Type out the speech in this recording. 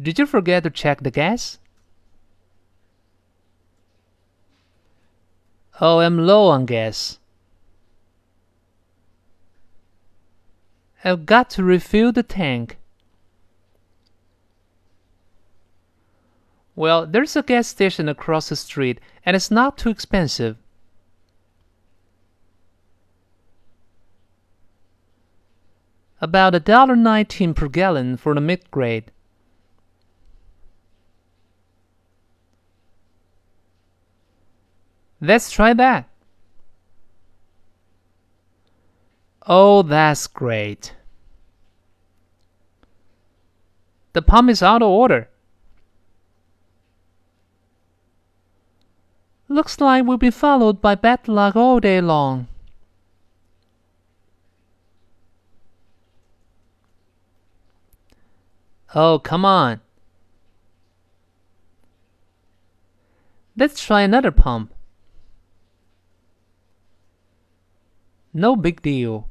Did you forget to check the gas? Oh, I'm low on gas. I've got to refill the tank. Well, there's a gas station across the street and it's not too expensive. About a dollar nineteen per gallon for the mid grade. Let's try that. Oh, that's great. The pump is out of order. Looks like we'll be followed by bad luck all day long. Oh, come on. Let's try another pump. No big deal.